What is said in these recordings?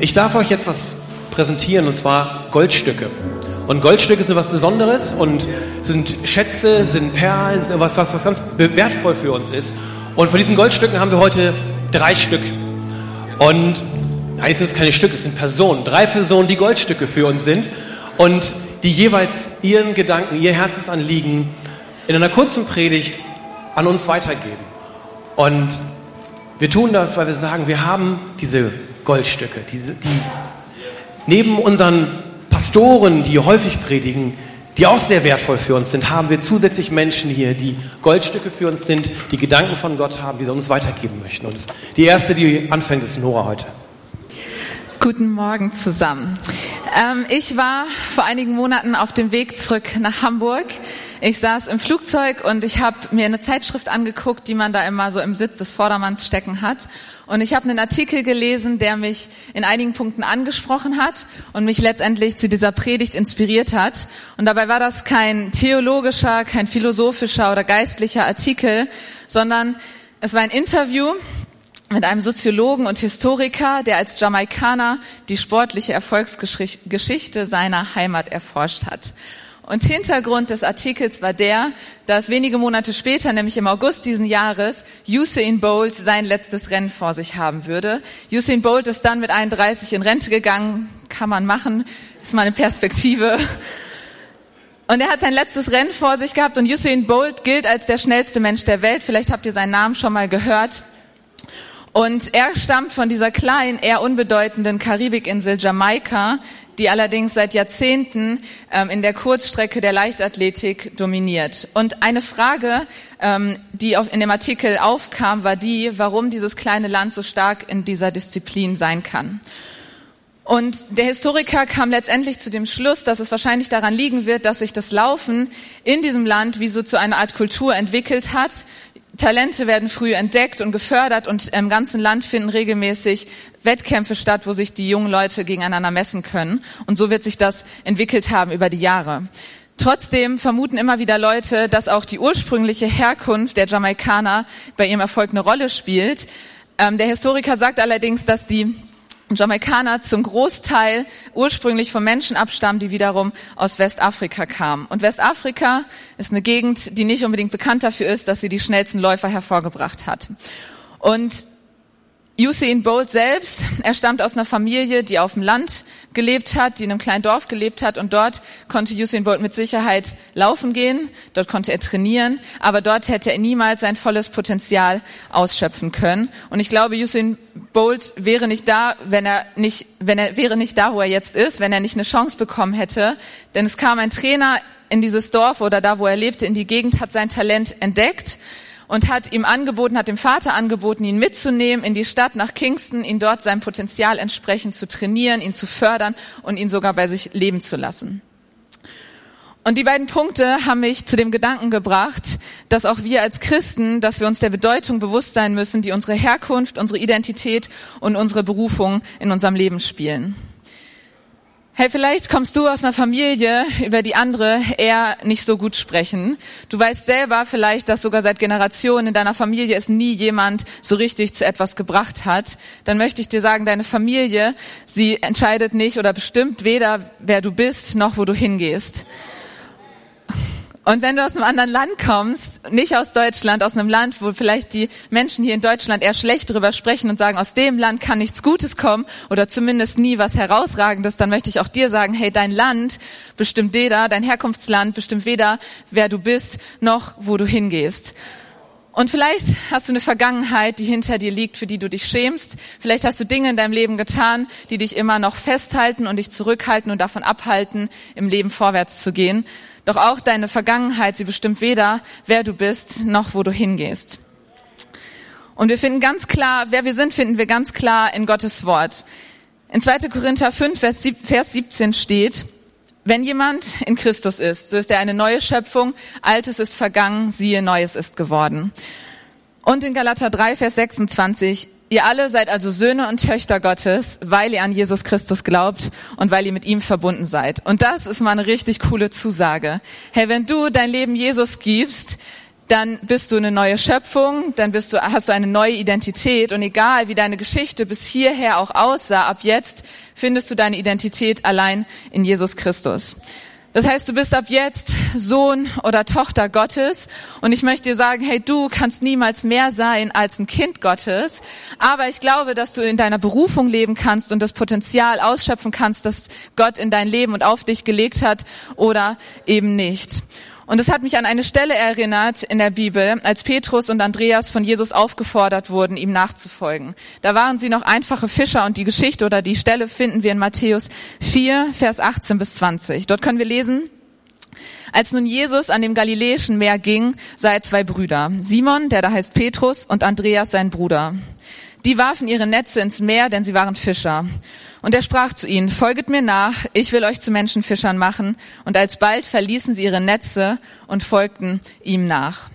Ich darf euch jetzt was präsentieren, und zwar Goldstücke. Und Goldstücke sind was Besonderes und sind Schätze, sind Perlen, sind was, was, was ganz wertvoll für uns ist. Und von diesen Goldstücken haben wir heute drei Stück. Und nein, es sind keine Stücke, es sind Personen. Drei Personen, die Goldstücke für uns sind und die jeweils ihren Gedanken, ihr Herzensanliegen in einer kurzen Predigt an uns weitergeben. Und wir tun das, weil wir sagen, wir haben diese Goldstücke, diese, die neben unseren Pastoren, die häufig predigen, die auch sehr wertvoll für uns sind, haben wir zusätzlich Menschen hier, die Goldstücke für uns sind, die Gedanken von Gott haben, die sie uns weitergeben möchten. Und die erste, die anfängt, ist Nora heute. Guten Morgen zusammen. Ähm, ich war vor einigen Monaten auf dem Weg zurück nach Hamburg. Ich saß im Flugzeug und ich habe mir eine Zeitschrift angeguckt, die man da immer so im Sitz des Vordermanns stecken hat. Und ich habe einen Artikel gelesen, der mich in einigen Punkten angesprochen hat und mich letztendlich zu dieser Predigt inspiriert hat. Und dabei war das kein theologischer, kein philosophischer oder geistlicher Artikel, sondern es war ein Interview mit einem Soziologen und Historiker, der als Jamaikaner die sportliche Erfolgsgeschichte seiner Heimat erforscht hat. Und Hintergrund des Artikels war der, dass wenige Monate später, nämlich im August diesen Jahres, Usain Bolt sein letztes Rennen vor sich haben würde. Usain Bolt ist dann mit 31 in Rente gegangen, kann man machen, ist mal eine Perspektive. Und er hat sein letztes Rennen vor sich gehabt und Usain Bolt gilt als der schnellste Mensch der Welt. Vielleicht habt ihr seinen Namen schon mal gehört. Und er stammt von dieser kleinen, eher unbedeutenden Karibikinsel Jamaika, die allerdings seit Jahrzehnten ähm, in der Kurzstrecke der Leichtathletik dominiert. Und eine Frage, ähm, die auf, in dem Artikel aufkam, war die, warum dieses kleine Land so stark in dieser Disziplin sein kann. Und der Historiker kam letztendlich zu dem Schluss, dass es wahrscheinlich daran liegen wird, dass sich das Laufen in diesem Land wie so zu einer Art Kultur entwickelt hat, Talente werden früh entdeckt und gefördert und im ganzen Land finden regelmäßig Wettkämpfe statt, wo sich die jungen Leute gegeneinander messen können. Und so wird sich das entwickelt haben über die Jahre. Trotzdem vermuten immer wieder Leute, dass auch die ursprüngliche Herkunft der Jamaikaner bei ihrem Erfolg eine Rolle spielt. Ähm, der Historiker sagt allerdings, dass die Jamaikaner zum Großteil ursprünglich von Menschen abstammen, die wiederum aus Westafrika kamen. Und Westafrika ist eine Gegend, die nicht unbedingt bekannt dafür ist, dass sie die schnellsten Läufer hervorgebracht hat. Und Usain Bolt selbst, er stammt aus einer Familie, die auf dem Land gelebt hat, die in einem kleinen Dorf gelebt hat. Und dort konnte Usain Bolt mit Sicherheit laufen gehen, dort konnte er trainieren, aber dort hätte er niemals sein volles Potenzial ausschöpfen können. Und ich glaube, Usain Bolt wäre nicht da, wenn er nicht, wenn er wäre nicht da, wo er jetzt ist, wenn er nicht eine Chance bekommen hätte, denn es kam ein Trainer in dieses Dorf oder da, wo er lebte, in die Gegend, hat sein Talent entdeckt und hat ihm angeboten, hat dem Vater angeboten, ihn mitzunehmen in die Stadt nach Kingston, ihn dort seinem Potenzial entsprechend zu trainieren, ihn zu fördern und ihn sogar bei sich leben zu lassen. Und die beiden Punkte haben mich zu dem Gedanken gebracht, dass auch wir als Christen, dass wir uns der Bedeutung bewusst sein müssen, die unsere Herkunft, unsere Identität und unsere Berufung in unserem Leben spielen. Hey, vielleicht kommst du aus einer Familie, über die andere eher nicht so gut sprechen. Du weißt selber vielleicht, dass sogar seit Generationen in deiner Familie es nie jemand so richtig zu etwas gebracht hat. Dann möchte ich dir sagen, deine Familie, sie entscheidet nicht oder bestimmt weder, wer du bist, noch wo du hingehst. Und wenn du aus einem anderen Land kommst, nicht aus Deutschland, aus einem Land, wo vielleicht die Menschen hier in Deutschland eher schlecht drüber sprechen und sagen, aus dem Land kann nichts Gutes kommen oder zumindest nie was Herausragendes, dann möchte ich auch dir sagen, hey, dein Land bestimmt weder, dein Herkunftsland bestimmt weder, wer du bist, noch wo du hingehst. Und vielleicht hast du eine Vergangenheit, die hinter dir liegt, für die du dich schämst. Vielleicht hast du Dinge in deinem Leben getan, die dich immer noch festhalten und dich zurückhalten und davon abhalten, im Leben vorwärts zu gehen. Doch auch deine Vergangenheit, sie bestimmt weder, wer du bist, noch wo du hingehst. Und wir finden ganz klar, wer wir sind, finden wir ganz klar in Gottes Wort. In 2. Korinther 5, Vers 17 steht, wenn jemand in Christus ist, so ist er eine neue Schöpfung, Altes ist vergangen, siehe, Neues ist geworden. Und in Galater 3, Vers 26, Ihr alle seid also Söhne und Töchter Gottes, weil ihr an Jesus Christus glaubt und weil ihr mit ihm verbunden seid. Und das ist mal eine richtig coole Zusage. Hey, wenn du dein Leben Jesus gibst, dann bist du eine neue Schöpfung, dann bist du, hast du eine neue Identität und egal wie deine Geschichte bis hierher auch aussah, ab jetzt findest du deine Identität allein in Jesus Christus. Das heißt, du bist ab jetzt Sohn oder Tochter Gottes und ich möchte dir sagen, hey, du kannst niemals mehr sein als ein Kind Gottes, aber ich glaube, dass du in deiner Berufung leben kannst und das Potenzial ausschöpfen kannst, das Gott in dein Leben und auf dich gelegt hat oder eben nicht. Und es hat mich an eine Stelle erinnert in der Bibel, als Petrus und Andreas von Jesus aufgefordert wurden, ihm nachzufolgen. Da waren sie noch einfache Fischer und die Geschichte oder die Stelle finden wir in Matthäus 4, Vers 18 bis 20. Dort können wir lesen, als nun Jesus an dem Galiläischen Meer ging, sah er zwei Brüder, Simon, der da heißt Petrus, und Andreas, sein Bruder. Die warfen ihre Netze ins Meer, denn sie waren Fischer. Und er sprach zu ihnen, folget mir nach, ich will euch zu Menschenfischern machen. Und alsbald verließen sie ihre Netze und folgten ihm nach.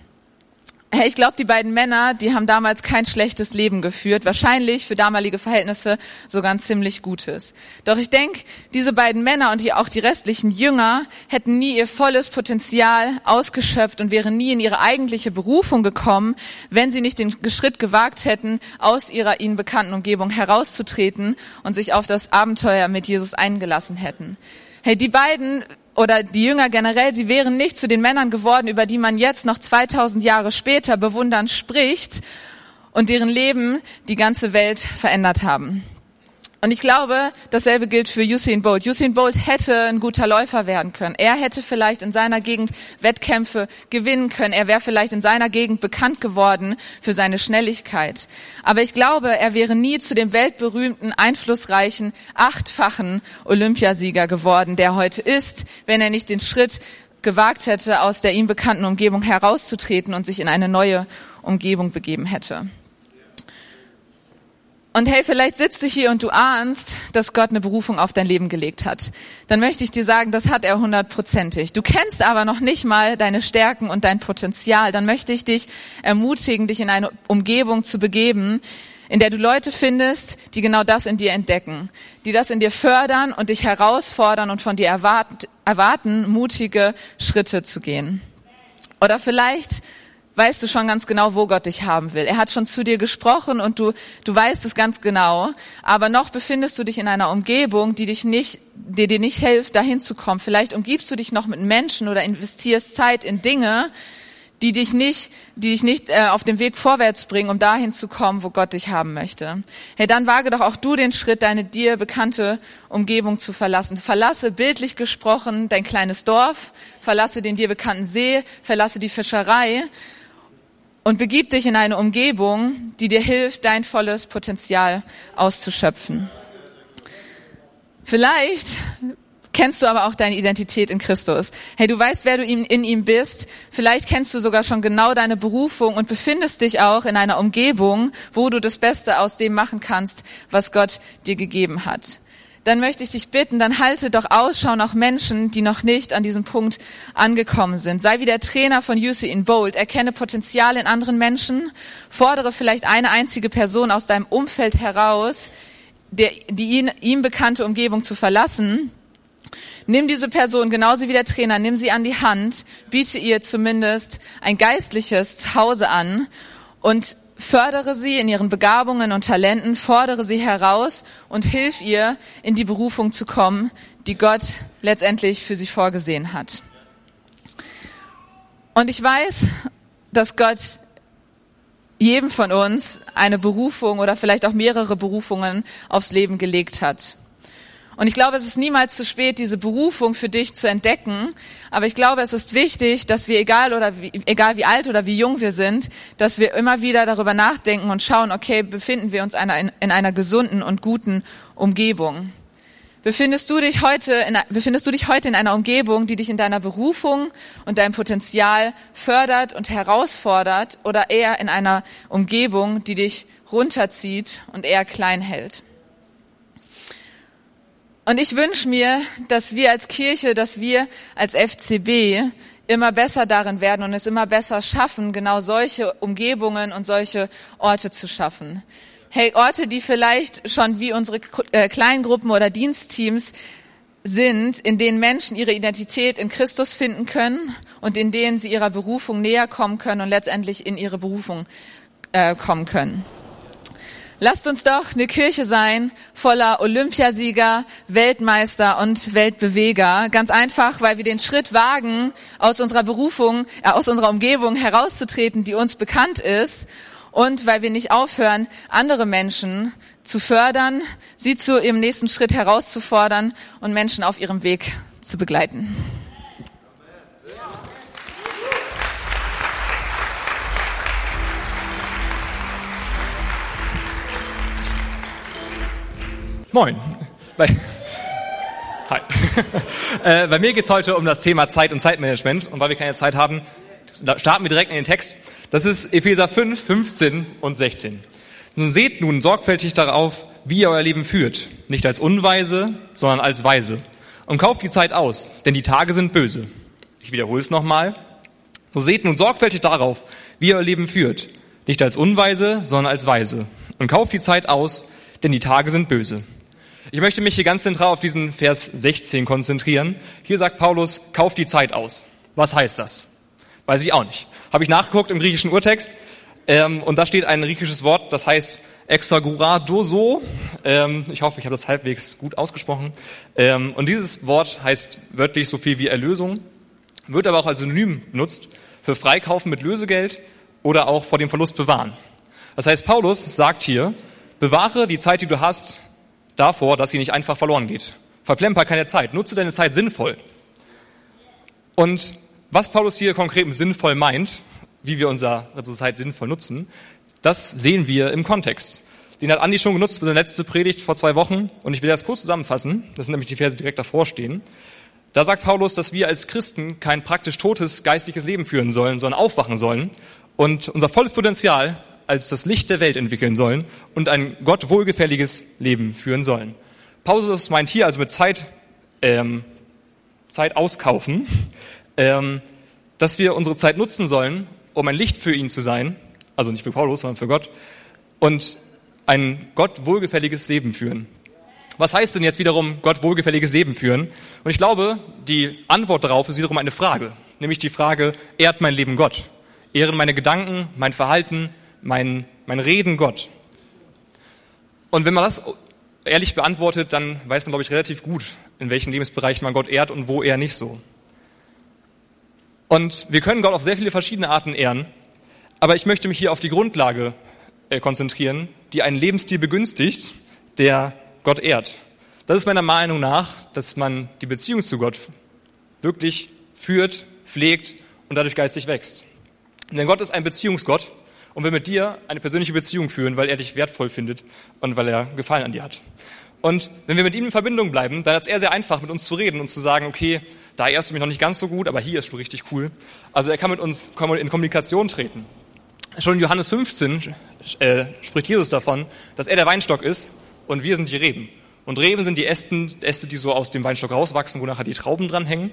Hey, ich glaube, die beiden Männer, die haben damals kein schlechtes Leben geführt, wahrscheinlich für damalige Verhältnisse sogar ein ziemlich gutes. Doch ich denke, diese beiden Männer und die, auch die restlichen Jünger hätten nie ihr volles Potenzial ausgeschöpft und wären nie in ihre eigentliche Berufung gekommen, wenn sie nicht den Schritt gewagt hätten, aus ihrer ihnen bekannten Umgebung herauszutreten und sich auf das Abenteuer mit Jesus eingelassen hätten. Hey, die beiden oder die Jünger generell, sie wären nicht zu den Männern geworden, über die man jetzt noch 2000 Jahre später bewundern spricht und deren Leben die ganze Welt verändert haben. Und ich glaube, dasselbe gilt für Usain Bolt. Usain Bolt hätte ein guter Läufer werden können. Er hätte vielleicht in seiner Gegend Wettkämpfe gewinnen können. Er wäre vielleicht in seiner Gegend bekannt geworden für seine Schnelligkeit. Aber ich glaube, er wäre nie zu dem weltberühmten, einflussreichen, achtfachen Olympiasieger geworden, der heute ist, wenn er nicht den Schritt gewagt hätte, aus der ihm bekannten Umgebung herauszutreten und sich in eine neue Umgebung begeben hätte. Und hey, vielleicht sitzt du hier und du ahnst, dass Gott eine Berufung auf dein Leben gelegt hat. Dann möchte ich dir sagen, das hat er hundertprozentig. Du kennst aber noch nicht mal deine Stärken und dein Potenzial. Dann möchte ich dich ermutigen, dich in eine Umgebung zu begeben, in der du Leute findest, die genau das in dir entdecken, die das in dir fördern und dich herausfordern und von dir erwarten, erwarten mutige Schritte zu gehen. Oder vielleicht weißt du schon ganz genau, wo Gott dich haben will. Er hat schon zu dir gesprochen und du, du weißt es ganz genau. Aber noch befindest du dich in einer Umgebung, die dich nicht, die dir nicht hilft, dahin zu kommen. Vielleicht umgibst du dich noch mit Menschen oder investierst Zeit in Dinge, die dich nicht, die dich nicht äh, auf dem Weg vorwärts bringen, um dahin zu kommen, wo Gott dich haben möchte. Hey, dann wage doch auch du den Schritt, deine dir bekannte Umgebung zu verlassen. Verlasse bildlich gesprochen dein kleines Dorf, verlasse den dir bekannten See, verlasse die Fischerei und begib dich in eine Umgebung, die dir hilft, dein volles Potenzial auszuschöpfen. Vielleicht kennst du aber auch deine Identität in Christus. Hey, du weißt, wer du in ihm bist. Vielleicht kennst du sogar schon genau deine Berufung und befindest dich auch in einer Umgebung, wo du das Beste aus dem machen kannst, was Gott dir gegeben hat dann möchte ich dich bitten, dann halte doch Ausschau nach Menschen, die noch nicht an diesem Punkt angekommen sind. Sei wie der Trainer von Usain Bolt, erkenne Potenzial in anderen Menschen, fordere vielleicht eine einzige Person aus deinem Umfeld heraus, der, die ihn, ihm bekannte Umgebung zu verlassen. Nimm diese Person genauso wie der Trainer, nimm sie an die Hand, biete ihr zumindest ein geistliches Zuhause an und fördere sie in ihren Begabungen und Talenten, fordere sie heraus und hilf ihr, in die Berufung zu kommen, die Gott letztendlich für sie vorgesehen hat. Und ich weiß, dass Gott jedem von uns eine Berufung oder vielleicht auch mehrere Berufungen aufs Leben gelegt hat. Und ich glaube, es ist niemals zu spät, diese Berufung für dich zu entdecken. Aber ich glaube, es ist wichtig, dass wir, egal oder wie, egal wie alt oder wie jung wir sind, dass wir immer wieder darüber nachdenken und schauen, okay, befinden wir uns in, in einer gesunden und guten Umgebung? Befindest du dich heute in, befindest du dich heute in einer Umgebung, die dich in deiner Berufung und deinem Potenzial fördert und herausfordert oder eher in einer Umgebung, die dich runterzieht und eher klein hält? Und ich wünsche mir, dass wir als Kirche, dass wir als FCB immer besser darin werden und es immer besser schaffen, genau solche Umgebungen und solche Orte zu schaffen. Hey, Orte, die vielleicht schon wie unsere äh, Kleingruppen oder Dienstteams sind, in denen Menschen ihre Identität in Christus finden können und in denen sie ihrer Berufung näher kommen können und letztendlich in ihre Berufung äh, kommen können. Lasst uns doch eine Kirche sein voller Olympiasieger, Weltmeister und Weltbeweger. Ganz einfach, weil wir den Schritt wagen, aus unserer Berufung, äh, aus unserer Umgebung herauszutreten, die uns bekannt ist. Und weil wir nicht aufhören, andere Menschen zu fördern, sie zu ihrem nächsten Schritt herauszufordern und Menschen auf ihrem Weg zu begleiten. Moin. Bei, hi. äh, bei mir geht es heute um das Thema Zeit und Zeitmanagement. Und weil wir keine Zeit haben, starten wir direkt in den Text. Das ist Epheser 5, 15 und 16. Nun seht nun sorgfältig darauf, wie ihr euer Leben führt. Nicht als Unweise, sondern als Weise. Und kauft die Zeit aus, denn die Tage sind böse. Ich wiederhole es nochmal. So seht nun sorgfältig darauf, wie ihr euer Leben führt. Nicht als Unweise, sondern als Weise. Und kauft die Zeit aus, denn die Tage sind böse. Ich möchte mich hier ganz zentral auf diesen Vers 16 konzentrieren. Hier sagt Paulus, kauf die Zeit aus. Was heißt das? Weiß ich auch nicht. Habe ich nachgeguckt im griechischen Urtext ähm, und da steht ein griechisches Wort, das heißt exaguradoso. Ähm, ich hoffe, ich habe das halbwegs gut ausgesprochen. Ähm, und dieses Wort heißt wörtlich so viel wie Erlösung, wird aber auch als Synonym benutzt für Freikaufen mit Lösegeld oder auch vor dem Verlust bewahren. Das heißt, Paulus sagt hier, bewahre die Zeit, die du hast, davor, dass sie nicht einfach verloren geht. Verplemper keine Zeit. Nutze deine Zeit sinnvoll. Und was Paulus hier konkret mit sinnvoll meint, wie wir unsere Zeit sinnvoll nutzen, das sehen wir im Kontext. Den hat Andi schon genutzt für seine letzte Predigt vor zwei Wochen und ich will das kurz zusammenfassen. Das sind nämlich die Verse, die direkt davor stehen. Da sagt Paulus, dass wir als Christen kein praktisch totes geistliches Leben führen sollen, sondern aufwachen sollen und unser volles Potenzial als das Licht der Welt entwickeln sollen und ein Gott wohlgefälliges Leben führen sollen. Paulus meint hier also mit Zeit, ähm, Zeit auskaufen, ähm, dass wir unsere Zeit nutzen sollen, um ein Licht für ihn zu sein, also nicht für Paulus, sondern für Gott, und ein Gott wohlgefälliges Leben führen. Was heißt denn jetzt wiederum Gott wohlgefälliges Leben führen? Und ich glaube, die Antwort darauf ist wiederum eine Frage, nämlich die Frage, ehrt mein Leben Gott? Ehren meine Gedanken, mein Verhalten, mein, mein Reden Gott? Und wenn man das ehrlich beantwortet, dann weiß man, glaube ich, relativ gut, in welchen Lebensbereichen man Gott ehrt und wo er nicht so. Und wir können Gott auf sehr viele verschiedene Arten ehren, aber ich möchte mich hier auf die Grundlage äh, konzentrieren, die einen Lebensstil begünstigt, der Gott ehrt. Das ist meiner Meinung nach, dass man die Beziehung zu Gott wirklich führt, pflegt und dadurch geistig wächst. Denn Gott ist ein Beziehungsgott und will mit dir eine persönliche Beziehung führen, weil er dich wertvoll findet und weil er Gefallen an dir hat. Und wenn wir mit ihm in Verbindung bleiben, dann ist er sehr einfach, mit uns zu reden und zu sagen, okay, da ehrst du mich noch nicht ganz so gut, aber hier ist du richtig cool. Also er kann mit uns in Kommunikation treten. Schon in Johannes 15 äh, spricht Jesus davon, dass er der Weinstock ist und wir sind die Reben. Und Reben sind die Ästen, Äste, die so aus dem Weinstock rauswachsen, wo nachher die Trauben dranhängen.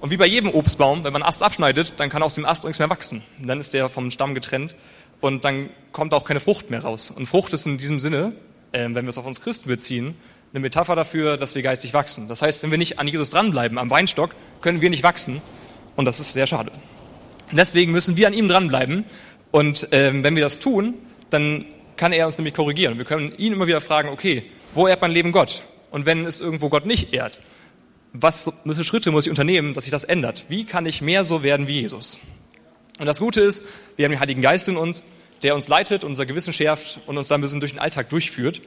Und wie bei jedem Obstbaum, wenn man Ast abschneidet, dann kann aus dem Ast nichts mehr wachsen. Dann ist der vom Stamm getrennt und dann kommt auch keine Frucht mehr raus. Und Frucht ist in diesem Sinne, äh, wenn wir es auf uns Christen beziehen, eine Metapher dafür, dass wir geistig wachsen. Das heißt, wenn wir nicht an Jesus dranbleiben, am Weinstock, können wir nicht wachsen. Und das ist sehr schade. Deswegen müssen wir an ihm dranbleiben. Und ähm, wenn wir das tun, dann kann er uns nämlich korrigieren. Wir können ihn immer wieder fragen, okay, wo ehrt mein Leben Gott? Und wenn es irgendwo Gott nicht ehrt, was für Schritte muss ich unternehmen, dass sich das ändert? Wie kann ich mehr so werden wie Jesus? Und das Gute ist, wir haben den Heiligen Geist in uns, der uns leitet, unser Gewissen schärft und uns dann ein bisschen durch den Alltag durchführt.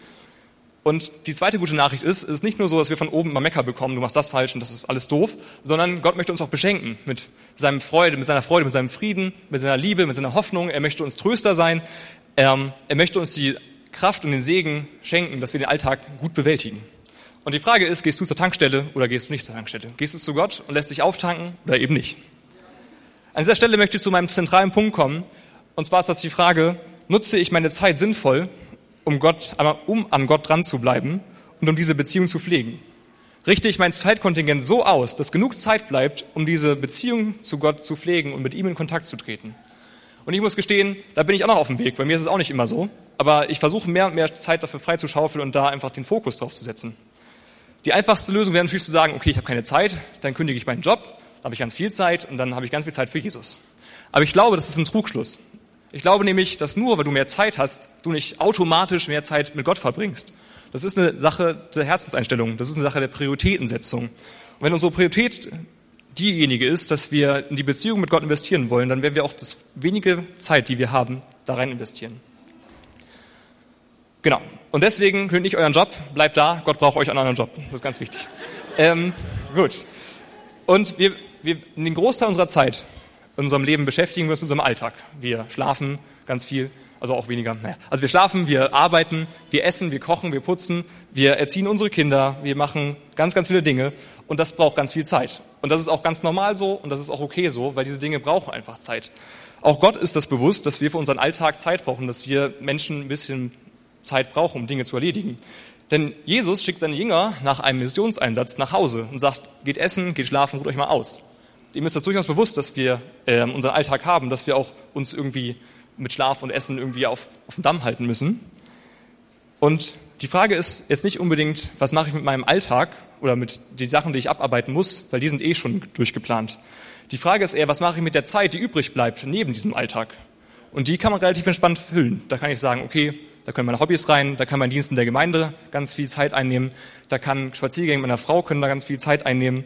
Und die zweite gute Nachricht ist, es ist nicht nur so, dass wir von oben mal Mecker bekommen, du machst das falsch und das ist alles doof, sondern Gott möchte uns auch beschenken mit seinem Freude, mit seiner Freude, mit seinem Frieden, mit seiner Liebe, mit seiner Hoffnung. Er möchte uns Tröster sein. Ähm, er möchte uns die Kraft und den Segen schenken, dass wir den Alltag gut bewältigen. Und die Frage ist, gehst du zur Tankstelle oder gehst du nicht zur Tankstelle? Gehst du zu Gott und lässt dich auftanken oder eben nicht? An dieser Stelle möchte ich zu meinem zentralen Punkt kommen. Und zwar ist das die Frage, nutze ich meine Zeit sinnvoll, um, Gott, um an Gott dran zu bleiben und um diese Beziehung zu pflegen? Richte ich mein Zeitkontingent so aus, dass genug Zeit bleibt, um diese Beziehung zu Gott zu pflegen und mit ihm in Kontakt zu treten? Und ich muss gestehen, da bin ich auch noch auf dem Weg. Bei mir ist es auch nicht immer so. Aber ich versuche mehr und mehr Zeit dafür freizuschaufeln und da einfach den Fokus drauf zu setzen. Die einfachste Lösung wäre natürlich zu sagen, okay, ich habe keine Zeit, dann kündige ich meinen Job, habe ich ganz viel Zeit und dann habe ich ganz viel Zeit für Jesus. Aber ich glaube, das ist ein Trugschluss. Ich glaube nämlich, dass nur, weil du mehr Zeit hast, du nicht automatisch mehr Zeit mit Gott verbringst. Das ist eine Sache der Herzenseinstellung, das ist eine Sache der Prioritätensetzung. Und wenn unsere Priorität diejenige ist, dass wir in die Beziehung mit Gott investieren wollen, dann werden wir auch das wenige Zeit, die wir haben, da rein investieren. Genau. Und deswegen könnt nicht euren Job, bleibt da, Gott braucht euch an euren Job. Das ist ganz wichtig. Ähm, gut. Und wir, wir, den Großteil unserer Zeit in unserem Leben beschäftigen wir uns mit unserem Alltag. Wir schlafen ganz viel, also auch weniger. Naja. Also wir schlafen, wir arbeiten, wir essen, wir kochen, wir putzen, wir erziehen unsere Kinder, wir machen ganz, ganz viele Dinge und das braucht ganz viel Zeit. Und das ist auch ganz normal so und das ist auch okay so, weil diese Dinge brauchen einfach Zeit. Auch Gott ist das bewusst, dass wir für unseren Alltag Zeit brauchen, dass wir Menschen ein bisschen Zeit brauchen, um Dinge zu erledigen. Denn Jesus schickt seine Jünger nach einem Missionseinsatz nach Hause und sagt, geht essen, geht schlafen, ruht euch mal aus. Ihm ist das durchaus bewusst, dass wir äh, unseren Alltag haben, dass wir auch uns irgendwie mit Schlaf und Essen irgendwie auf, auf dem Damm halten müssen. Und die Frage ist jetzt nicht unbedingt, was mache ich mit meinem Alltag oder mit den Sachen, die ich abarbeiten muss, weil die sind eh schon durchgeplant. Die Frage ist eher, was mache ich mit der Zeit, die übrig bleibt neben diesem Alltag? Und die kann man relativ entspannt füllen. Da kann ich sagen, okay, da können meine Hobbys rein, da kann mein Dienst in der Gemeinde ganz viel Zeit einnehmen, da kann Spaziergänge mit meiner Frau können da ganz viel Zeit einnehmen.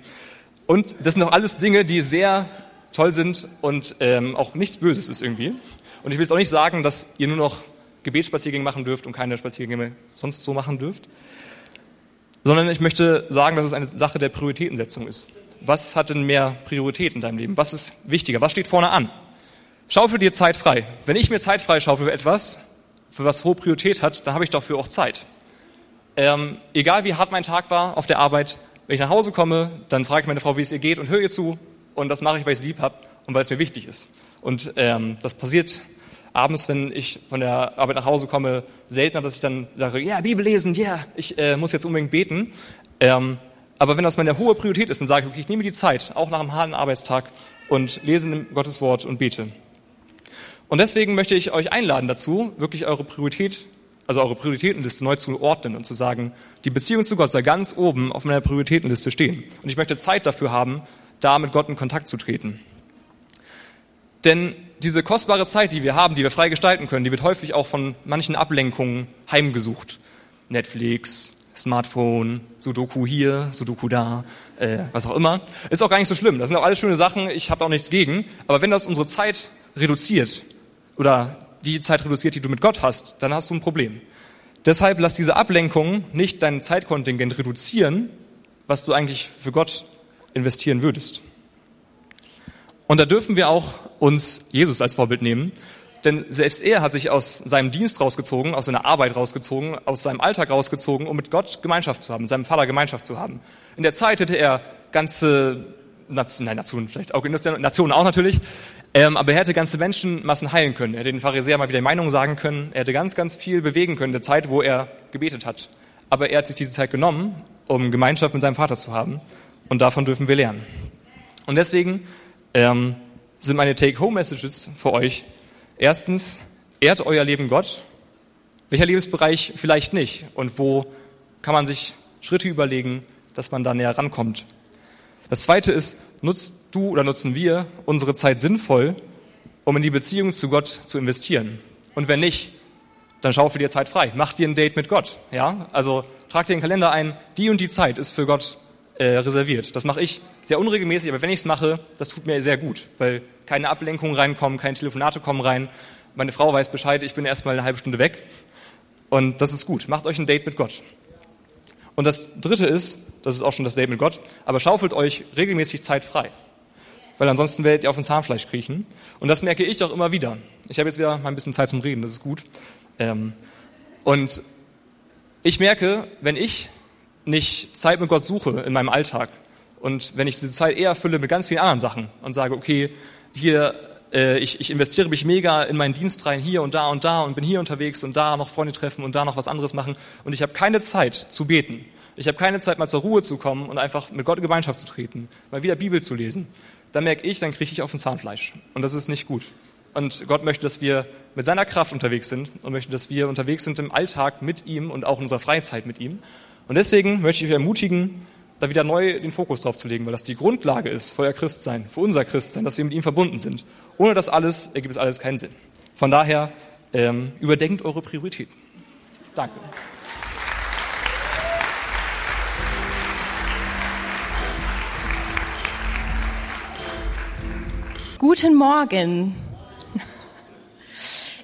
Und das sind auch alles Dinge, die sehr toll sind und ähm, auch nichts Böses ist irgendwie. Und ich will jetzt auch nicht sagen, dass ihr nur noch Gebetsspaziergänge machen dürft und keine Spaziergänge sonst so machen dürft, sondern ich möchte sagen, dass es eine Sache der Prioritätensetzung ist. Was hat denn mehr Priorität in deinem Leben? Was ist wichtiger? Was steht vorne an? Schaufel dir Zeit frei. Wenn ich mir Zeit frei schaufel für etwas, für was hohe Priorität hat, dann habe ich dafür auch Zeit. Ähm, egal wie hart mein Tag war auf der Arbeit, wenn ich nach Hause komme, dann frage ich meine Frau, wie es ihr geht und höre ihr zu. Und das mache ich, weil ich es lieb habe und weil es mir wichtig ist. Und ähm, das passiert abends, wenn ich von der Arbeit nach Hause komme, seltener, dass ich dann sage, ja, Bibel lesen, ja, yeah, ich äh, muss jetzt unbedingt beten. Ähm, aber wenn das meine hohe Priorität ist, dann sage ich, okay, ich nehme die Zeit, auch nach einem harten Arbeitstag, und lese Gottes Wort und bete. Und deswegen möchte ich euch einladen dazu, wirklich eure Priorität also eure Prioritätenliste neu zu ordnen und zu sagen, die Beziehung zu Gott soll ganz oben auf meiner Prioritätenliste stehen. Und ich möchte Zeit dafür haben, da mit Gott in Kontakt zu treten. Denn diese kostbare Zeit, die wir haben, die wir frei gestalten können, die wird häufig auch von manchen Ablenkungen heimgesucht. Netflix, Smartphone, Sudoku hier, Sudoku da, äh, was auch immer. Ist auch gar nicht so schlimm. Das sind auch alles schöne Sachen. Ich habe auch nichts gegen. Aber wenn das unsere Zeit reduziert oder die Zeit reduziert, die du mit Gott hast, dann hast du ein Problem. Deshalb lass diese Ablenkung nicht dein Zeitkontingent reduzieren, was du eigentlich für Gott investieren würdest. Und da dürfen wir auch uns Jesus als Vorbild nehmen, denn selbst er hat sich aus seinem Dienst rausgezogen, aus seiner Arbeit rausgezogen, aus seinem Alltag rausgezogen, um mit Gott Gemeinschaft zu haben, mit seinem Vater Gemeinschaft zu haben. In der Zeit hätte er ganze Nationen, nein, Nationen vielleicht, auch Nationen auch natürlich, ähm, aber er hätte ganze Menschenmassen heilen können. Er hätte den Pharisäer mal wieder Meinung sagen können. Er hätte ganz, ganz viel bewegen können in der Zeit, wo er gebetet hat. Aber er hat sich diese Zeit genommen, um Gemeinschaft mit seinem Vater zu haben. Und davon dürfen wir lernen. Und deswegen ähm, sind meine Take-Home-Messages für euch. Erstens, ehrt euer Leben Gott. Welcher Lebensbereich vielleicht nicht? Und wo kann man sich Schritte überlegen, dass man da näher rankommt? Das zweite ist, nutzt du oder nutzen wir unsere Zeit sinnvoll, um in die Beziehung zu Gott zu investieren? Und wenn nicht, dann schau für dir Zeit frei. Mach dir ein Date mit Gott. Ja? Also trag dir den Kalender ein, die und die Zeit ist für Gott äh, reserviert. Das mache ich sehr unregelmäßig, aber wenn ich es mache, das tut mir sehr gut, weil keine Ablenkungen reinkommen, keine Telefonate kommen rein. Meine Frau weiß Bescheid, ich bin erstmal eine halbe Stunde weg. Und das ist gut. Macht euch ein Date mit Gott. Und das Dritte ist, das ist auch schon das Date mit Gott, aber schaufelt euch regelmäßig Zeit frei. Weil ansonsten werdet ihr auf ein Zahnfleisch kriechen. Und das merke ich auch immer wieder. Ich habe jetzt wieder mal ein bisschen Zeit zum Reden, das ist gut. Ähm, und ich merke, wenn ich nicht Zeit mit Gott suche in meinem Alltag und wenn ich diese Zeit eher fülle mit ganz vielen anderen Sachen und sage, okay, hier äh, ich, ich investiere mich mega in meinen Dienst rein, hier und da und da und bin hier unterwegs und da noch Freunde treffen und da noch was anderes machen und ich habe keine Zeit zu beten. Ich habe keine Zeit mal zur Ruhe zu kommen und einfach mit Gott in Gemeinschaft zu treten, mal wieder Bibel zu lesen. Dann merke ich, dann kriege ich auf den Zahnfleisch und das ist nicht gut. Und Gott möchte, dass wir mit seiner Kraft unterwegs sind und möchte, dass wir unterwegs sind im Alltag mit ihm und auch in unserer Freizeit mit ihm. Und deswegen möchte ich euch ermutigen, da wieder neu den Fokus drauf zu legen, weil das die Grundlage ist für euer Christsein, für unser Christsein, dass wir mit ihm verbunden sind. Ohne das alles ergibt es alles keinen Sinn. Von daher ähm, überdenkt eure Prioritäten. Danke. Guten Morgen.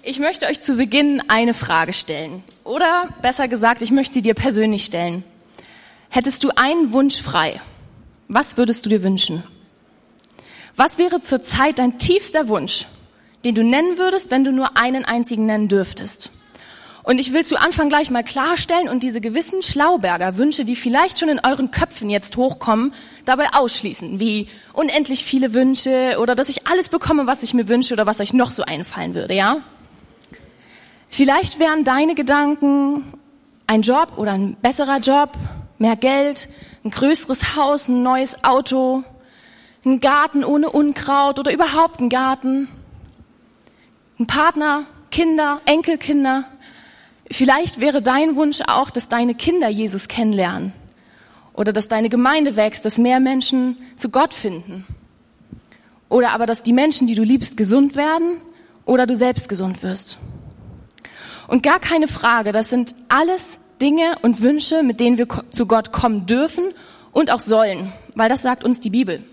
Ich möchte euch zu Beginn eine Frage stellen. Oder besser gesagt, ich möchte sie dir persönlich stellen. Hättest du einen Wunsch frei, was würdest du dir wünschen? Was wäre zurzeit dein tiefster Wunsch, den du nennen würdest, wenn du nur einen einzigen nennen dürftest? Und ich will zu Anfang gleich mal klarstellen und diese gewissen Schlauberger Wünsche, die vielleicht schon in euren Köpfen jetzt hochkommen, dabei ausschließen, wie unendlich viele Wünsche oder dass ich alles bekomme, was ich mir wünsche oder was euch noch so einfallen würde, ja? Vielleicht wären deine Gedanken ein Job oder ein besserer Job, mehr Geld, ein größeres Haus, ein neues Auto, ein Garten ohne Unkraut oder überhaupt ein Garten, ein Partner, Kinder, Enkelkinder, Vielleicht wäre dein Wunsch auch, dass deine Kinder Jesus kennenlernen oder dass deine Gemeinde wächst, dass mehr Menschen zu Gott finden. Oder aber, dass die Menschen, die du liebst, gesund werden oder du selbst gesund wirst. Und gar keine Frage, das sind alles Dinge und Wünsche, mit denen wir zu Gott kommen dürfen und auch sollen, weil das sagt uns die Bibel.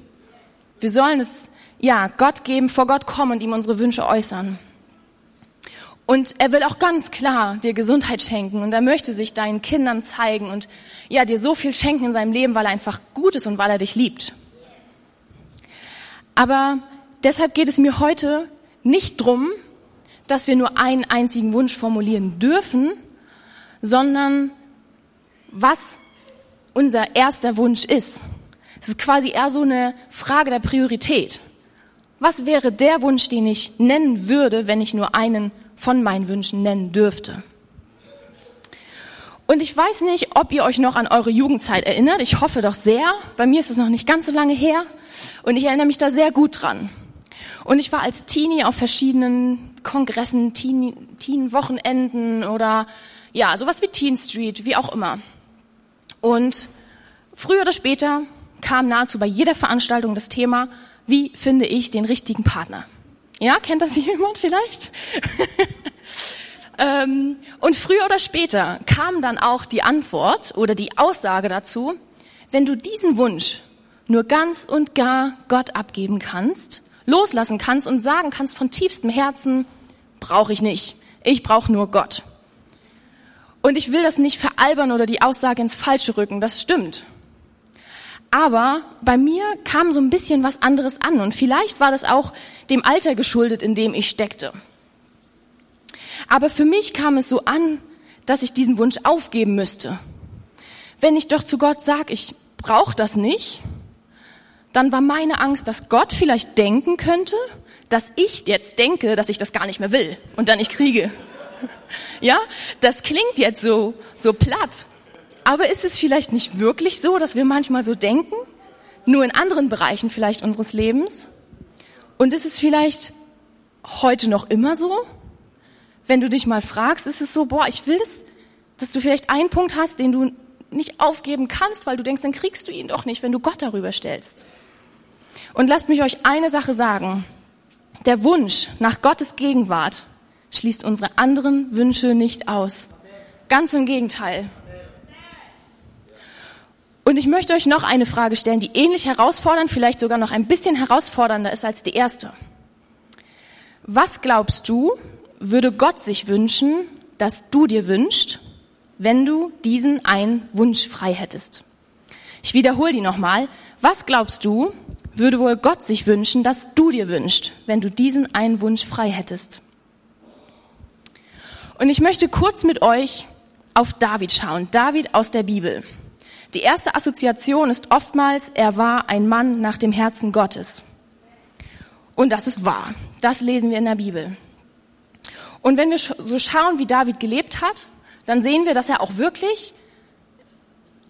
Wir sollen es, ja, Gott geben, vor Gott kommen und ihm unsere Wünsche äußern. Und er will auch ganz klar dir Gesundheit schenken und er möchte sich deinen Kindern zeigen und ja, dir so viel schenken in seinem Leben, weil er einfach gut ist und weil er dich liebt. Aber deshalb geht es mir heute nicht drum, dass wir nur einen einzigen Wunsch formulieren dürfen, sondern was unser erster Wunsch ist. Es ist quasi eher so eine Frage der Priorität. Was wäre der Wunsch, den ich nennen würde, wenn ich nur einen von meinen Wünschen nennen dürfte. Und ich weiß nicht, ob ihr euch noch an eure Jugendzeit erinnert. Ich hoffe doch sehr. Bei mir ist es noch nicht ganz so lange her. Und ich erinnere mich da sehr gut dran. Und ich war als Teenie auf verschiedenen Kongressen, Teen-Wochenenden oder ja, sowas wie Teen Street, wie auch immer. Und früher oder später kam nahezu bei jeder Veranstaltung das Thema, wie finde ich den richtigen Partner? Ja, kennt das jemand vielleicht? ähm, und früher oder später kam dann auch die Antwort oder die Aussage dazu, wenn du diesen Wunsch nur ganz und gar Gott abgeben kannst, loslassen kannst und sagen kannst von tiefstem Herzen, brauche ich nicht. Ich brauche nur Gott. Und ich will das nicht veralbern oder die Aussage ins Falsche rücken, das stimmt. Aber bei mir kam so ein bisschen was anderes an und vielleicht war das auch dem Alter geschuldet, in dem ich steckte. Aber für mich kam es so an, dass ich diesen Wunsch aufgeben müsste. Wenn ich doch zu Gott sage, ich brauche das nicht, dann war meine Angst, dass Gott vielleicht denken könnte, dass ich jetzt denke, dass ich das gar nicht mehr will und dann ich kriege. Ja, das klingt jetzt so, so platt. Aber ist es vielleicht nicht wirklich so, dass wir manchmal so denken? Nur in anderen Bereichen vielleicht unseres Lebens? Und ist es vielleicht heute noch immer so? Wenn du dich mal fragst, ist es so, boah, ich will das, dass du vielleicht einen Punkt hast, den du nicht aufgeben kannst, weil du denkst, dann kriegst du ihn doch nicht, wenn du Gott darüber stellst. Und lasst mich euch eine Sache sagen. Der Wunsch nach Gottes Gegenwart schließt unsere anderen Wünsche nicht aus. Ganz im Gegenteil. Und ich möchte euch noch eine Frage stellen, die ähnlich herausfordernd, vielleicht sogar noch ein bisschen herausfordernder ist als die erste. Was glaubst du, würde Gott sich wünschen, dass du dir wünschst, wenn du diesen einen Wunsch frei hättest? Ich wiederhole die nochmal. Was glaubst du, würde wohl Gott sich wünschen, dass du dir wünschst, wenn du diesen einen Wunsch frei hättest? Und ich möchte kurz mit euch auf David schauen. David aus der Bibel. Die erste Assoziation ist oftmals, er war ein Mann nach dem Herzen Gottes. Und das ist wahr. Das lesen wir in der Bibel. Und wenn wir so schauen, wie David gelebt hat, dann sehen wir, dass er auch wirklich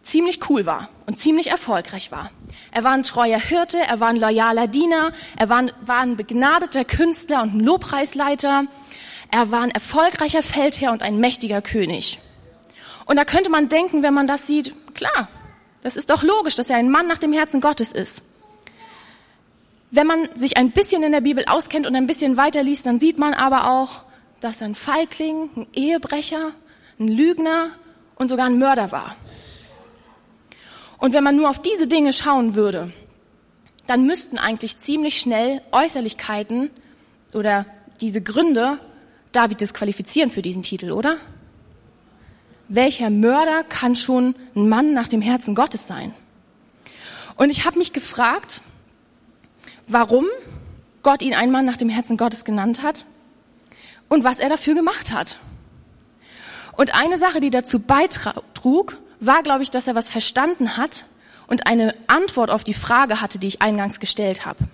ziemlich cool war und ziemlich erfolgreich war. Er war ein treuer Hirte, er war ein loyaler Diener, er war ein, war ein begnadeter Künstler und ein Lobpreisleiter, er war ein erfolgreicher Feldherr und ein mächtiger König. Und da könnte man denken, wenn man das sieht, klar, das ist doch logisch, dass er ein Mann nach dem Herzen Gottes ist. Wenn man sich ein bisschen in der Bibel auskennt und ein bisschen weiterliest, dann sieht man aber auch, dass er ein Feigling, ein Ehebrecher, ein Lügner und sogar ein Mörder war. Und wenn man nur auf diese Dinge schauen würde, dann müssten eigentlich ziemlich schnell Äußerlichkeiten oder diese Gründe David disqualifizieren für diesen Titel, oder? Welcher Mörder kann schon ein Mann nach dem Herzen Gottes sein? Und ich habe mich gefragt, warum Gott ihn einen Mann nach dem Herzen Gottes genannt hat und was er dafür gemacht hat. Und eine Sache, die dazu beitrug, war, glaube ich, dass er was verstanden hat und eine Antwort auf die Frage hatte, die ich eingangs gestellt habe.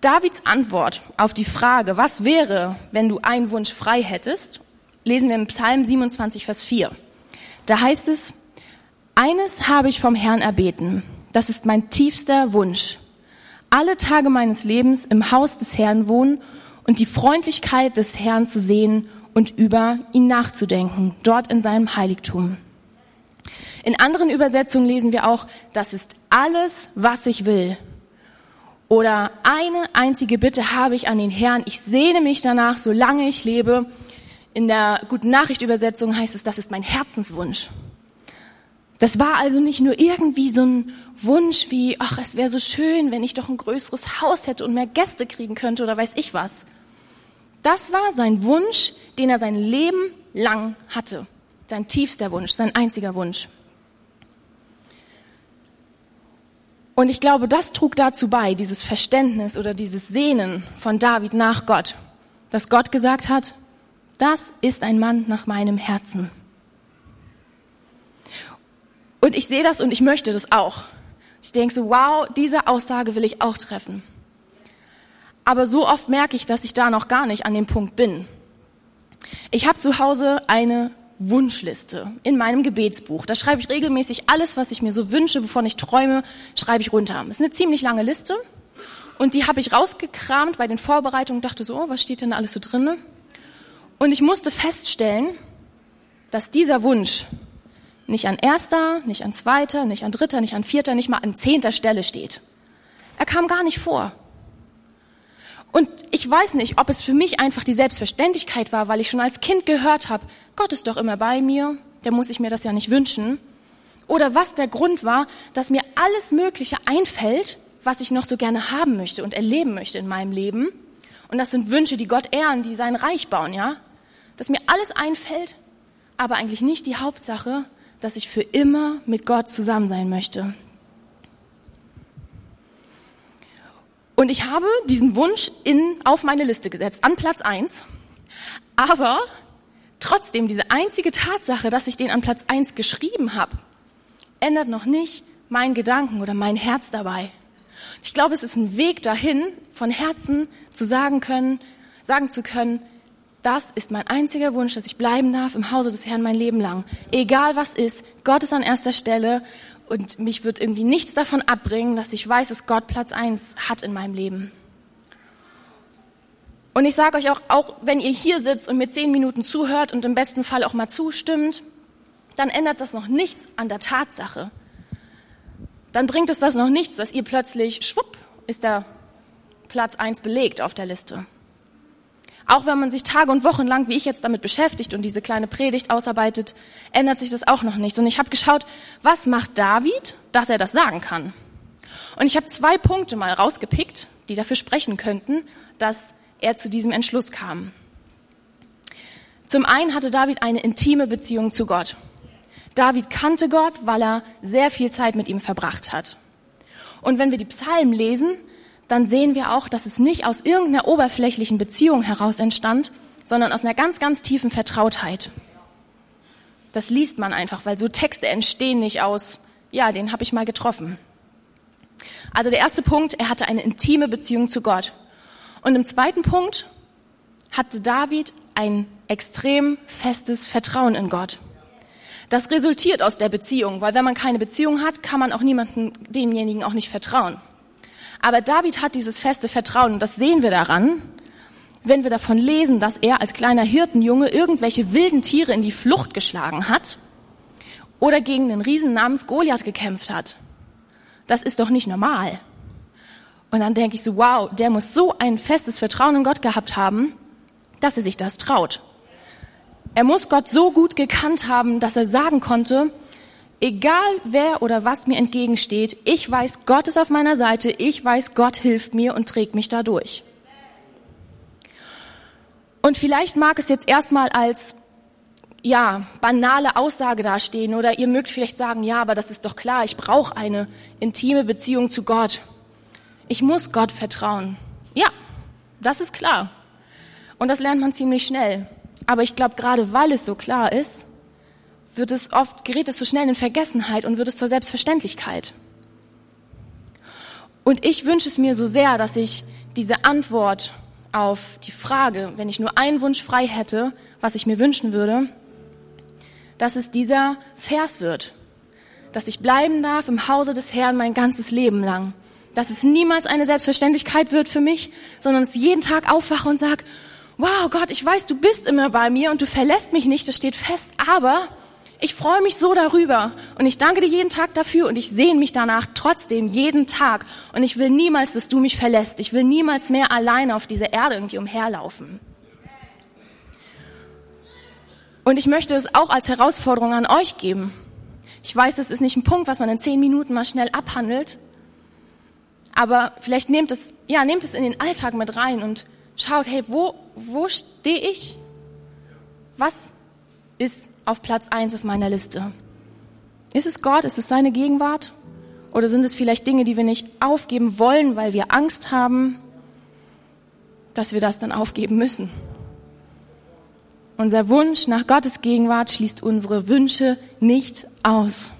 Davids Antwort auf die Frage, was wäre, wenn du einen Wunsch frei hättest, lesen wir im Psalm 27, Vers 4. Da heißt es, eines habe ich vom Herrn erbeten, das ist mein tiefster Wunsch. Alle Tage meines Lebens im Haus des Herrn wohnen und die Freundlichkeit des Herrn zu sehen und über ihn nachzudenken, dort in seinem Heiligtum. In anderen Übersetzungen lesen wir auch, das ist alles, was ich will. Oder eine einzige Bitte habe ich an den Herrn. Ich sehne mich danach, solange ich lebe. In der Guten Nachricht Übersetzung heißt es, das ist mein Herzenswunsch. Das war also nicht nur irgendwie so ein Wunsch wie, ach, es wäre so schön, wenn ich doch ein größeres Haus hätte und mehr Gäste kriegen könnte oder weiß ich was. Das war sein Wunsch, den er sein Leben lang hatte. Sein tiefster Wunsch, sein einziger Wunsch. Und ich glaube, das trug dazu bei, dieses Verständnis oder dieses Sehnen von David nach Gott, dass Gott gesagt hat, das ist ein Mann nach meinem Herzen. Und ich sehe das und ich möchte das auch. Ich denke so, wow, diese Aussage will ich auch treffen. Aber so oft merke ich, dass ich da noch gar nicht an dem Punkt bin. Ich habe zu Hause eine Wunschliste in meinem Gebetsbuch. Da schreibe ich regelmäßig alles, was ich mir so wünsche, wovon ich träume, schreibe ich runter. Das ist eine ziemlich lange Liste und die habe ich rausgekramt bei den Vorbereitungen und dachte so, oh, was steht denn alles so drin? Und ich musste feststellen, dass dieser Wunsch nicht an erster, nicht an zweiter, nicht an dritter, nicht an vierter, nicht mal an zehnter Stelle steht. Er kam gar nicht vor. Und ich weiß nicht, ob es für mich einfach die Selbstverständlichkeit war, weil ich schon als Kind gehört habe, Gott ist doch immer bei mir, der muss ich mir das ja nicht wünschen. Oder was der Grund war, dass mir alles Mögliche einfällt, was ich noch so gerne haben möchte und erleben möchte in meinem Leben. Und das sind Wünsche, die Gott ehren, die sein Reich bauen, ja? Dass mir alles einfällt, aber eigentlich nicht die Hauptsache, dass ich für immer mit Gott zusammen sein möchte. Und ich habe diesen Wunsch in, auf meine Liste gesetzt, an Platz eins. Aber trotzdem, diese einzige Tatsache, dass ich den an Platz eins geschrieben habe, ändert noch nicht meinen Gedanken oder mein Herz dabei. Ich glaube, es ist ein Weg dahin, von Herzen zu sagen können, sagen zu können, das ist mein einziger Wunsch, dass ich bleiben darf im Hause des Herrn mein Leben lang. Egal was ist, Gott ist an erster Stelle und mich wird irgendwie nichts davon abbringen, dass ich weiß, dass Gott Platz eins hat in meinem Leben. Und ich sage euch auch, auch wenn ihr hier sitzt und mit zehn Minuten zuhört und im besten Fall auch mal zustimmt, dann ändert das noch nichts an der Tatsache. Dann bringt es das noch nichts, dass ihr plötzlich, schwupp, ist der Platz eins belegt auf der Liste. Auch wenn man sich Tage und Wochen lang, wie ich jetzt, damit beschäftigt und diese kleine Predigt ausarbeitet, ändert sich das auch noch nicht. Und ich habe geschaut, was macht David, dass er das sagen kann? Und ich habe zwei Punkte mal rausgepickt, die dafür sprechen könnten, dass er zu diesem Entschluss kam. Zum einen hatte David eine intime Beziehung zu Gott. David kannte Gott, weil er sehr viel Zeit mit ihm verbracht hat. Und wenn wir die Psalmen lesen, dann sehen wir auch, dass es nicht aus irgendeiner oberflächlichen Beziehung heraus entstand, sondern aus einer ganz, ganz tiefen Vertrautheit. Das liest man einfach, weil so Texte entstehen nicht aus, ja, den habe ich mal getroffen. Also der erste Punkt, er hatte eine intime Beziehung zu Gott. Und im zweiten Punkt hatte David ein extrem festes Vertrauen in Gott. Das resultiert aus der Beziehung, weil wenn man keine Beziehung hat, kann man auch niemandem, demjenigen auch nicht vertrauen. Aber David hat dieses feste Vertrauen und das sehen wir daran, wenn wir davon lesen, dass er als kleiner Hirtenjunge irgendwelche wilden Tiere in die Flucht geschlagen hat, oder gegen einen Riesen namens Goliath gekämpft hat. Das ist doch nicht normal. Und dann denke ich so, wow, der muss so ein festes Vertrauen in Gott gehabt haben, dass er sich das traut. Er muss Gott so gut gekannt haben, dass er sagen konnte, egal wer oder was mir entgegensteht, ich weiß, Gott ist auf meiner Seite, ich weiß, Gott hilft mir und trägt mich dadurch. Und vielleicht mag es jetzt erstmal als ja, banale Aussage dastehen oder ihr mögt vielleicht sagen, ja, aber das ist doch klar, ich brauche eine intime Beziehung zu Gott. Ich muss Gott vertrauen. Ja, das ist klar. Und das lernt man ziemlich schnell. Aber ich glaube, gerade weil es so klar ist, wird es oft, gerät es so schnell in Vergessenheit und wird es zur Selbstverständlichkeit. Und ich wünsche es mir so sehr, dass ich diese Antwort auf die Frage, wenn ich nur einen Wunsch frei hätte, was ich mir wünschen würde, dass es dieser Vers wird, dass ich bleiben darf im Hause des Herrn mein ganzes Leben lang, dass es niemals eine Selbstverständlichkeit wird für mich, sondern dass ich jeden Tag aufwache und sage, wow Gott, ich weiß, du bist immer bei mir und du verlässt mich nicht, das steht fest, aber ich freue mich so darüber und ich danke dir jeden Tag dafür und ich sehne mich danach trotzdem jeden Tag und ich will niemals, dass du mich verlässt. Ich will niemals mehr alleine auf dieser Erde irgendwie umherlaufen. Und ich möchte es auch als Herausforderung an euch geben. Ich weiß, das ist nicht ein Punkt, was man in zehn Minuten mal schnell abhandelt, aber vielleicht nehmt es, ja, nehmt es in den Alltag mit rein und schaut, hey, wo, wo stehe ich? Was ist auf Platz eins auf meiner Liste? Ist es Gott? Ist es seine Gegenwart? Oder sind es vielleicht Dinge, die wir nicht aufgeben wollen, weil wir Angst haben, dass wir das dann aufgeben müssen? Unser Wunsch nach Gottes Gegenwart schließt unsere Wünsche nicht aus.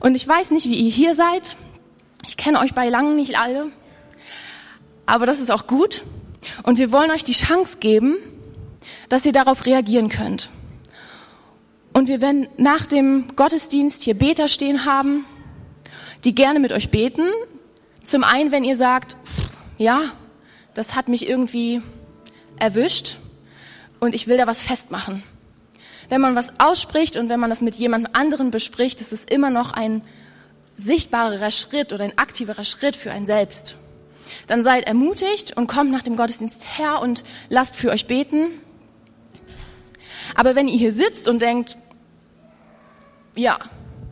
Und ich weiß nicht, wie ihr hier seid. Ich kenne euch bei langem nicht alle. Aber das ist auch gut. Und wir wollen euch die Chance geben, dass ihr darauf reagieren könnt. Und wir werden nach dem Gottesdienst hier Beter stehen haben, die gerne mit euch beten. Zum einen, wenn ihr sagt, ja, das hat mich irgendwie erwischt und ich will da was festmachen. Wenn man was ausspricht und wenn man das mit jemand anderen bespricht, ist es immer noch ein sichtbarerer Schritt oder ein aktiverer Schritt für ein selbst. Dann seid ermutigt und kommt nach dem Gottesdienst her und lasst für euch beten. Aber wenn ihr hier sitzt und denkt, ja,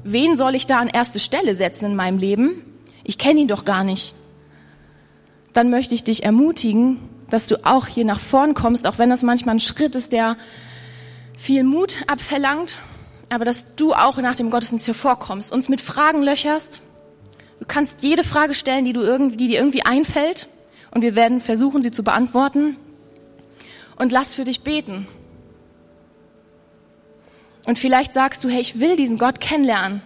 wen soll ich da an erste Stelle setzen in meinem Leben? Ich kenne ihn doch gar nicht. Dann möchte ich dich ermutigen, dass du auch hier nach vorn kommst, auch wenn das manchmal ein Schritt ist, der viel Mut abverlangt, aber dass du auch nach dem Gottesdienst hier vorkommst, uns mit Fragen löcherst. Du kannst jede Frage stellen, die, du irgendwie, die dir irgendwie einfällt und wir werden versuchen, sie zu beantworten. Und lass für dich beten. Und vielleicht sagst du, hey, ich will diesen Gott kennenlernen.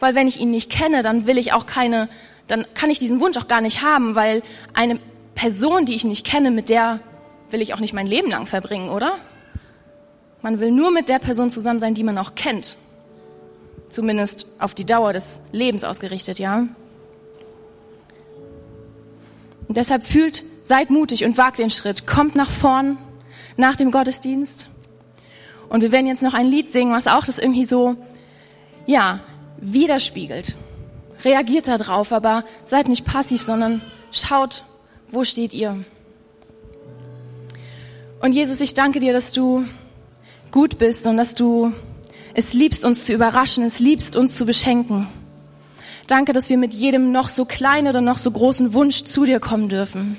Weil wenn ich ihn nicht kenne, dann will ich auch keine, dann kann ich diesen Wunsch auch gar nicht haben, weil eine Person, die ich nicht kenne, mit der will ich auch nicht mein Leben lang verbringen, oder? Man will nur mit der Person zusammen sein, die man auch kennt. Zumindest auf die Dauer des Lebens ausgerichtet, ja? Und deshalb fühlt, seid mutig und wagt den Schritt. Kommt nach vorn nach dem Gottesdienst und wir werden jetzt noch ein Lied singen, was auch das irgendwie so, ja, widerspiegelt. Reagiert da drauf, aber seid nicht passiv, sondern schaut, wo steht ihr? Und Jesus, ich danke dir, dass du gut bist und dass du es liebst, uns zu überraschen, es liebst, uns zu beschenken. Danke, dass wir mit jedem noch so kleinen oder noch so großen Wunsch zu dir kommen dürfen.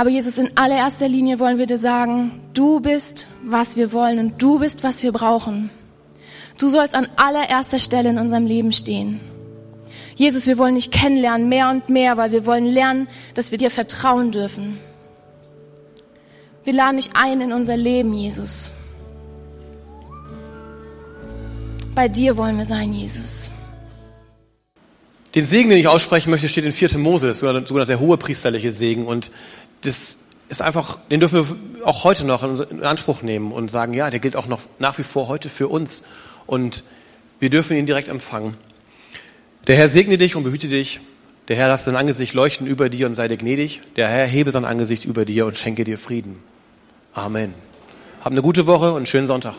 Aber Jesus, in allererster Linie wollen wir dir sagen, du bist, was wir wollen und du bist, was wir brauchen. Du sollst an allererster Stelle in unserem Leben stehen. Jesus, wir wollen dich kennenlernen, mehr und mehr, weil wir wollen lernen, dass wir dir vertrauen dürfen. Wir laden dich ein in unser Leben, Jesus. Bei dir wollen wir sein, Jesus. Den Segen, den ich aussprechen möchte, steht in 4. Mose, das ist sogar der hohe priesterliche Segen. Und das ist einfach, den dürfen wir auch heute noch in Anspruch nehmen und sagen, ja, der gilt auch noch nach wie vor heute für uns und wir dürfen ihn direkt empfangen. Der Herr segne dich und behüte dich. Der Herr lasse sein Angesicht leuchten über dir und sei dir gnädig. Der Herr hebe sein Angesicht über dir und schenke dir Frieden. Amen. Habt eine gute Woche und einen schönen Sonntag.